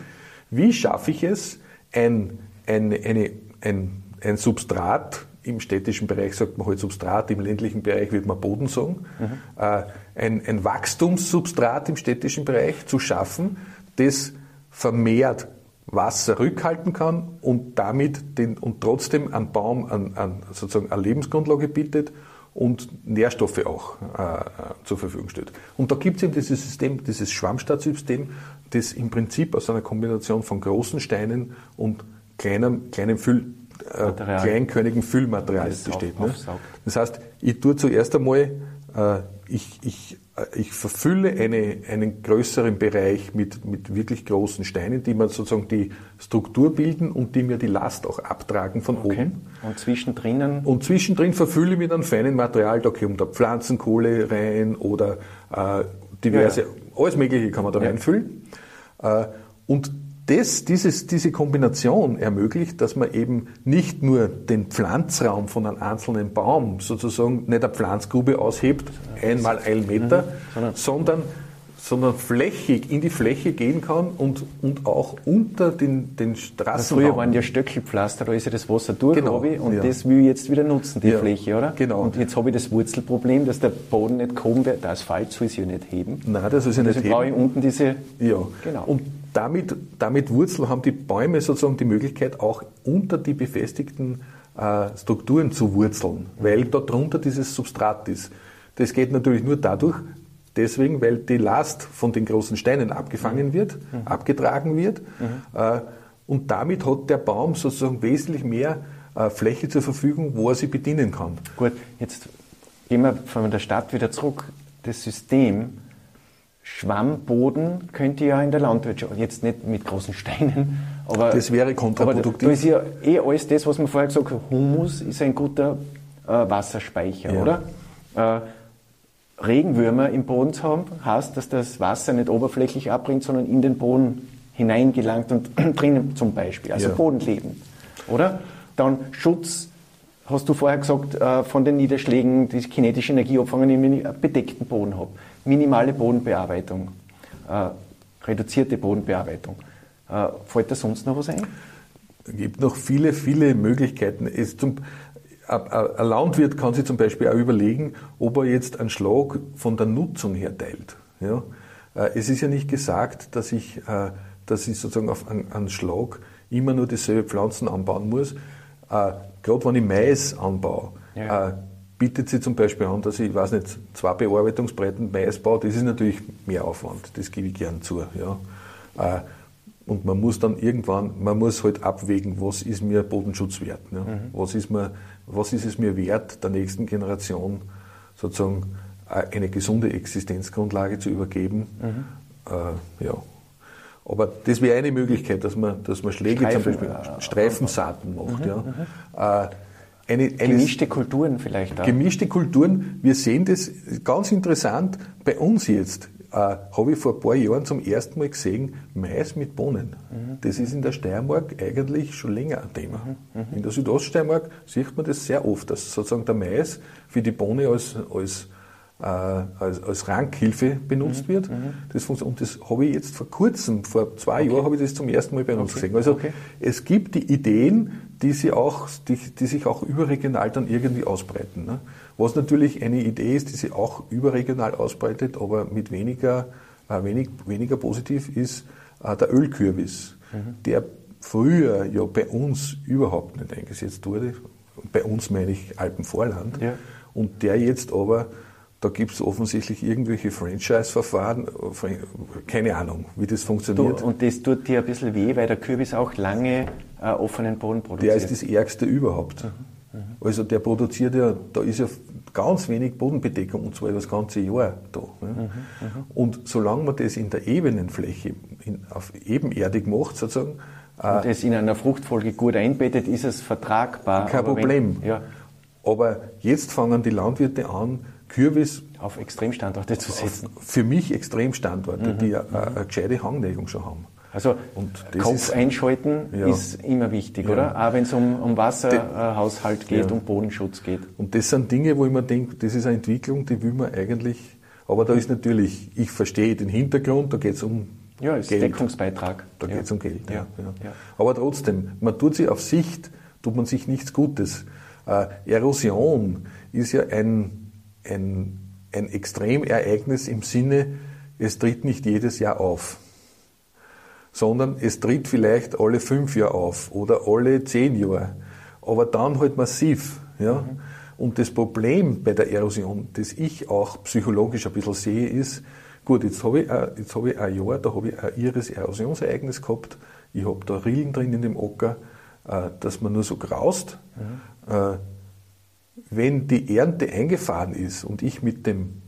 wie schaffe ich es, ein, ein, eine, ein, ein Substrat, im städtischen Bereich sagt man halt Substrat, im ländlichen Bereich wird man Boden sagen, mhm. äh, ein, ein Wachstumssubstrat im städtischen Bereich zu schaffen, das vermehrt Wasser rückhalten kann und damit den, und trotzdem einen Baum an, an sozusagen eine Lebensgrundlage bietet und Nährstoffe auch äh, zur Verfügung stellt. Und da gibt es eben dieses System, dieses Schwammstadtsystem, das im Prinzip aus einer Kombination von großen Steinen und kleinem, kleinem Füll, äh, kleinkönigen Füllmaterial besteht. Ne? Das heißt, ich tue zuerst einmal äh, ich, ich, äh, ich verfülle eine, einen größeren Bereich mit, mit wirklich großen Steinen, die mir sozusagen die Struktur bilden und die mir die Last auch abtragen von okay. oben. Und zwischendrin? Und zwischendrin verfülle ich mit einem feinen Material, da kommt da Pflanzenkohle rein oder äh, diverse, ja, ja. alles Mögliche kann man da ja. reinfüllen. Äh, und das, dieses, diese Kombination ermöglicht, dass man eben nicht nur den Pflanzraum von einem einzelnen Baum sozusagen nicht eine Pflanzgrube aushebt, einmal ein Meter, mhm. sondern, sondern flächig in die Fläche gehen kann und, und auch unter den, den Straßen. Früher waren ja Stöckelpflaster, da ist ja das Wasser durch, genau, und ja. das will ich jetzt wieder nutzen, die ja, Fläche, oder? Genau. Und jetzt habe ich das Wurzelproblem, dass der Boden nicht kommen wird, der Asphalt soll sich ja nicht heben. Nein, das soll sich nicht heben. brauche ich unten diese. Ja, genau. Und damit, damit Wurzel haben die Bäume sozusagen die Möglichkeit, auch unter die befestigten äh, Strukturen zu wurzeln, weil dort drunter dieses Substrat ist. Das geht natürlich nur dadurch, deswegen, weil die Last von den großen Steinen abgefangen wird, mhm. abgetragen wird. Mhm. Äh, und damit hat der Baum sozusagen wesentlich mehr äh, Fläche zur Verfügung, wo er sie bedienen kann. Gut, jetzt gehen wir von der Stadt wieder zurück. Das System Schwammboden könnte ja in der Landwirtschaft, jetzt nicht mit großen Steinen, aber. Das wäre kontraproduktiv. Aber da ist ja eh alles das, was man vorher gesagt hat, Humus ist ein guter äh, Wasserspeicher, ja. oder? Äh, Regenwürmer im Boden zu haben, heißt, dass das Wasser nicht oberflächlich abbringt, sondern in den Boden hineingelangt und drinnen zum Beispiel, also ja. Bodenleben, oder? Dann Schutz, hast du vorher gesagt, äh, von den Niederschlägen, die kinetische Energie abfangen, indem ich einen bedeckten Boden habe minimale Bodenbearbeitung, äh, reduzierte Bodenbearbeitung. Äh, fällt da sonst noch was ein? Es gibt noch viele, viele Möglichkeiten. Zum, ein Landwirt kann sich zum Beispiel auch überlegen, ob er jetzt einen Schlag von der Nutzung her teilt. Ja? Äh, es ist ja nicht gesagt, dass ich, äh, dass ich sozusagen auf einen Schlag immer nur dieselbe Pflanzen anbauen muss. Äh, gerade wenn ich Mais anbaue, ja bietet sie zum Beispiel an, dass ich, ich weiß nicht, zwei Bearbeitungsbreiten Mais baue, das ist natürlich mehr Aufwand, das gebe ich gern zu. Ja. Äh, und man muss dann irgendwann, man muss halt abwägen, was ist mir Bodenschutz wert? Ja? Mhm. Was, ist mir, was ist es mir wert, der nächsten Generation sozusagen äh, eine gesunde Existenzgrundlage zu übergeben? Mhm. Äh, ja. Aber das wäre eine Möglichkeit, dass man, dass man Schläge Streifen, zum Beispiel Streifensaaten macht. Mhm, ja. Mhm. Äh, eine, eine gemischte Kulturen vielleicht auch. Gemischte Kulturen. Wir sehen das ganz interessant bei uns jetzt. Äh, habe ich vor ein paar Jahren zum ersten Mal gesehen, Mais mit Bohnen. Mhm. Das ist in der Steiermark eigentlich schon länger ein Thema. Mhm. mhm. In der Südoststeiermark sieht man das sehr oft, dass sozusagen der Mais für die Bohne als, als als, als Rankhilfe benutzt mhm. wird. Mhm. Das und das habe ich jetzt vor kurzem, vor zwei okay. Jahren, habe ich das zum ersten Mal bei uns okay. gesehen. Also okay. es gibt die Ideen, die, sie auch, die, die sich auch überregional dann irgendwie ausbreiten. Ne? Was natürlich eine Idee ist, die sich auch überregional ausbreitet, aber mit weniger, äh, wenig, weniger positiv ist äh, der Ölkürbis, mhm. der früher ja bei uns überhaupt nicht eingesetzt wurde. Bei uns meine ich Alpenvorland. Ja. Und der jetzt aber da gibt es offensichtlich irgendwelche Franchise-Verfahren, keine Ahnung, wie das funktioniert. Du, und das tut dir ein bisschen weh, weil der Kürbis auch lange äh, offenen Boden produziert. Der ist das Ärgste überhaupt. Mhm. Mhm. Also der produziert ja, da ist ja ganz wenig Bodenbedeckung und zwar das ganze Jahr da. Ne? Mhm. mhm. Und solange man das in der ebenen Fläche, in, auf ebenerdig macht sozusagen, und es in einer Fruchtfolge gut einbettet, ist es vertragbar. Kein Problem. Wenn, ja. Aber jetzt fangen die Landwirte an, Kürbis auf Extremstandorte zu setzen. Für mich Extremstandorte, mhm. die eine, eine gescheite Hangneigung schon haben. Also Kopf ist, einschalten ja. ist immer wichtig, ja. oder? Auch wenn es um, um Wasserhaushalt geht, ja. um Bodenschutz geht. Und das sind Dinge, wo ich mir denke, das ist eine Entwicklung, die will man eigentlich, aber da ist natürlich, ich verstehe den Hintergrund, da geht es um ja, ist Geld. Deckungsbeitrag. Da geht es um Geld. Ja. Aber trotzdem, man tut sich auf Sicht, tut man sich nichts Gutes. Äh, Erosion ist ja ein ein, ein Extremereignis im Sinne, es tritt nicht jedes Jahr auf, sondern es tritt vielleicht alle fünf Jahre auf oder alle zehn Jahre, aber dann halt massiv. Ja? Mhm. Und das Problem bei der Erosion, das ich auch psychologisch ein bisschen sehe, ist, gut, jetzt habe ich, jetzt habe ich ein Jahr, da habe ich ein irres Erosionsereignis gehabt, ich habe da Rillen drin in dem Ocker, äh, dass man nur so graust. Mhm. Wenn die Ernte eingefahren ist und ich mit dem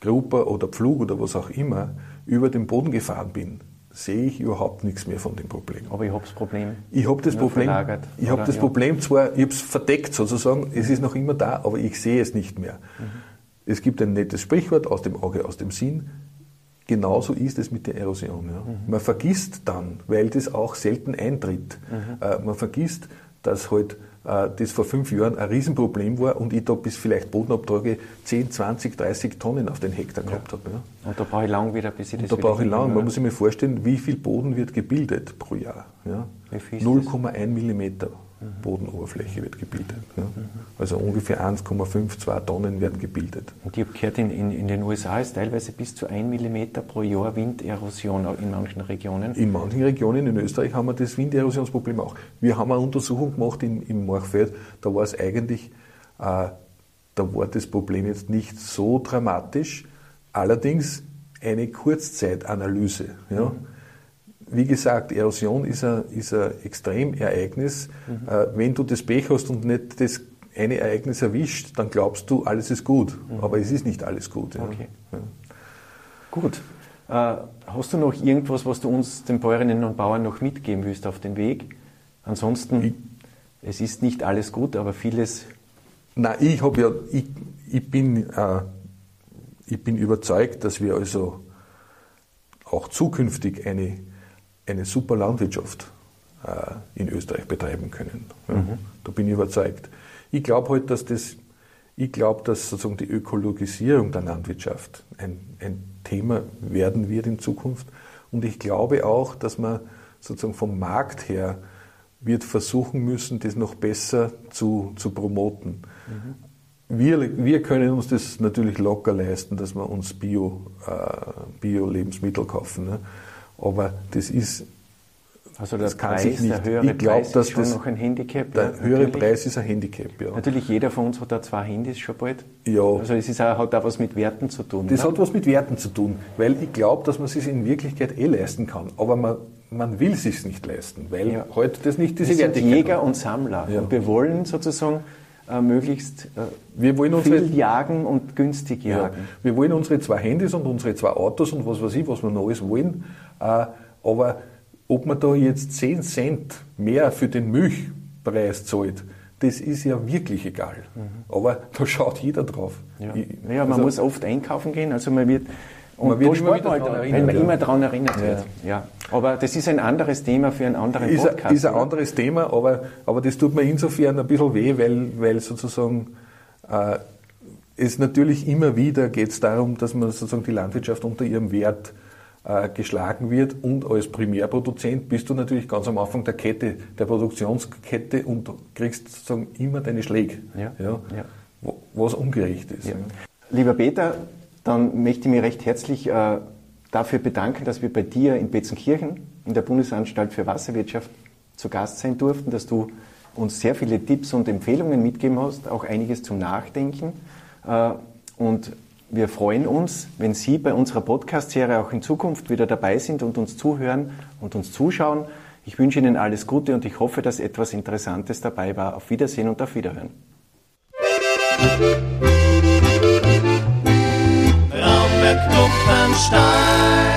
Grupper oder Pflug oder was auch immer über den Boden gefahren bin, sehe ich überhaupt nichts mehr von dem Problem. Aber ich habe das Problem. Ich habe das Problem. Ich habe das ja. Problem zwar, ich habe es verdeckt sozusagen, es ist noch immer da, aber ich sehe es nicht mehr. Mhm. Es gibt ein nettes Sprichwort aus dem Auge, aus dem Sinn. Genauso ist es mit der Erosion. Ja. Mhm. Man vergisst dann, weil das auch selten eintritt, mhm. äh, man vergisst, dass halt das vor fünf Jahren ein Riesenproblem war und ich da bis vielleicht Bodenabtrage 10, 20, 30 Tonnen auf den Hektar gehabt habe. Ja. Und da brauche ich lang wieder, bis ich und das Da brauche ich lang. Man muss sich mal vorstellen, wie viel Boden wird gebildet pro Jahr. Ja? 0,1 Millimeter. Bodenoberfläche wird gebildet. Ja. Also ungefähr 1,5, 2 Tonnen werden gebildet. Und ich habe gehört, in, in, in, den USA ist teilweise bis zu 1 Millimeter pro Jahr Winderosion in manchen Regionen. In manchen Regionen in Österreich haben wir das Winderosionsproblem auch. Wir haben eine Untersuchung gemacht in, im Morchfeld, da war es eigentlich, äh, da war das Problem jetzt nicht so dramatisch, allerdings eine Kurzzeitanalyse. Ja. Mhm wie gesagt, Erosion ist ein, ist ein Extremereignis. Mhm. Äh, wenn du das Pech hast und nicht das eine Ereignis erwischt, dann glaubst du, alles ist gut. Mhm. Aber es ist nicht alles gut. Ja. Okay. Ja. Gut. Äh, hast du noch irgendwas, was du uns, den Bäuerinnen und Bauern, noch mitgeben willst auf den Weg? Ansonsten, ich, es ist nicht alles gut, aber vieles. Nein, ich habe ja, ich, ich, bin, äh, ich bin überzeugt, dass wir also auch zukünftig eine eine super Landwirtschaft äh, in Österreich betreiben können. Mhm. Da bin ich überzeugt. Ich glaube halt, dass das, ich glaube, dass sozusagen die Ökologisierung der Landwirtschaft ein, ein Thema werden wird in Zukunft. Und ich glaube auch, dass man sozusagen vom Markt her wird versuchen müssen, das noch besser zu, zu promoten. Mhm. Wir, wir können uns das natürlich locker leisten, dass wir uns Bio-Lebensmittel äh, Bio kaufen. Ne? Aber das ist. Also der Preis, der höhere ich glaub, Preis ist schon das, noch ein Handicap. Der ja, höhere Preis ist ein Handicap, ja. Natürlich, jeder von uns hat da zwei Handys schon bald. Ja. Also es ist auch, hat auch was mit Werten zu tun. Das ne? hat was mit Werten zu tun, weil ich glaube, dass man es sich in Wirklichkeit eh leisten kann. Aber man, man will es sich nicht leisten, weil ja. heute das nicht diese Werte sind Jäger hat. und Sammler. Ja. Und wir wollen sozusagen äh, möglichst äh, wir wollen unsere, viel jagen und günstig jagen. Ja. Wir wollen unsere zwei Handys und unsere zwei Autos und was weiß ich, was wir noch alles wollen. Äh, aber ob man da jetzt 10 Cent mehr für den Milchpreis zahlt, das ist ja wirklich egal. Mhm. Aber da schaut jeder drauf. Ja, ich, ja man also, muss oft einkaufen gehen, also man wird und man wird immer wieder daran erinnert, wenn man ja. immer daran erinnert ja. wird. Ja. Aber das ist ein anderes Thema für einen anderen ist Podcast. Ein, ist ein anderes Thema, aber, aber das tut mir insofern ein bisschen weh, weil, weil sozusagen äh, es natürlich immer wieder geht es darum, dass man sozusagen die Landwirtschaft unter ihrem Wert äh, geschlagen wird und als Primärproduzent bist du natürlich ganz am Anfang der Kette, der Produktionskette und kriegst sozusagen immer deine Schläge, ja. Ja, ja. was ungerecht ist. Lieber Peter, dann möchte ich mich recht herzlich äh, dafür bedanken, dass wir bei dir in Betzenkirchen in der Bundesanstalt für Wasserwirtschaft zu Gast sein durften, dass du uns sehr viele Tipps und Empfehlungen mitgegeben hast, auch einiges zum Nachdenken. Äh, und wir freuen uns, wenn Sie bei unserer Podcast-Serie auch in Zukunft wieder dabei sind und uns zuhören und uns zuschauen. Ich wünsche Ihnen alles Gute und ich hoffe, dass etwas Interessantes dabei war. Auf Wiedersehen und auf Wiederhören. Stein.